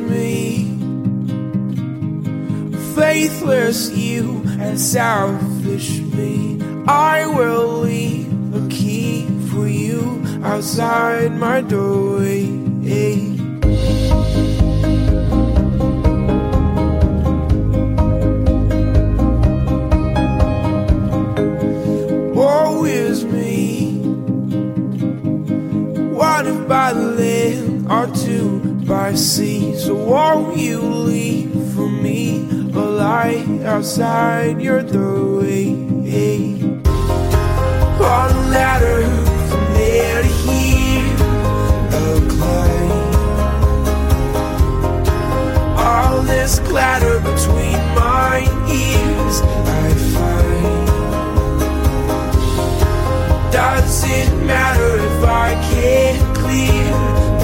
me. Faithless you and selfish me. I will leave a key for you outside my doorway. Woe is me. One if by land or two by sea. So won't you leave for me a light outside your doorway? On a ladder from there to here, a climb. All this clatter between my ears, I find. Does it matter if I can't clear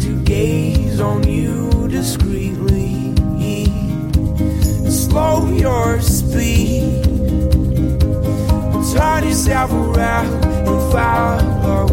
to gaze on you discreetly. Slow your speed. Turn yourself around and follow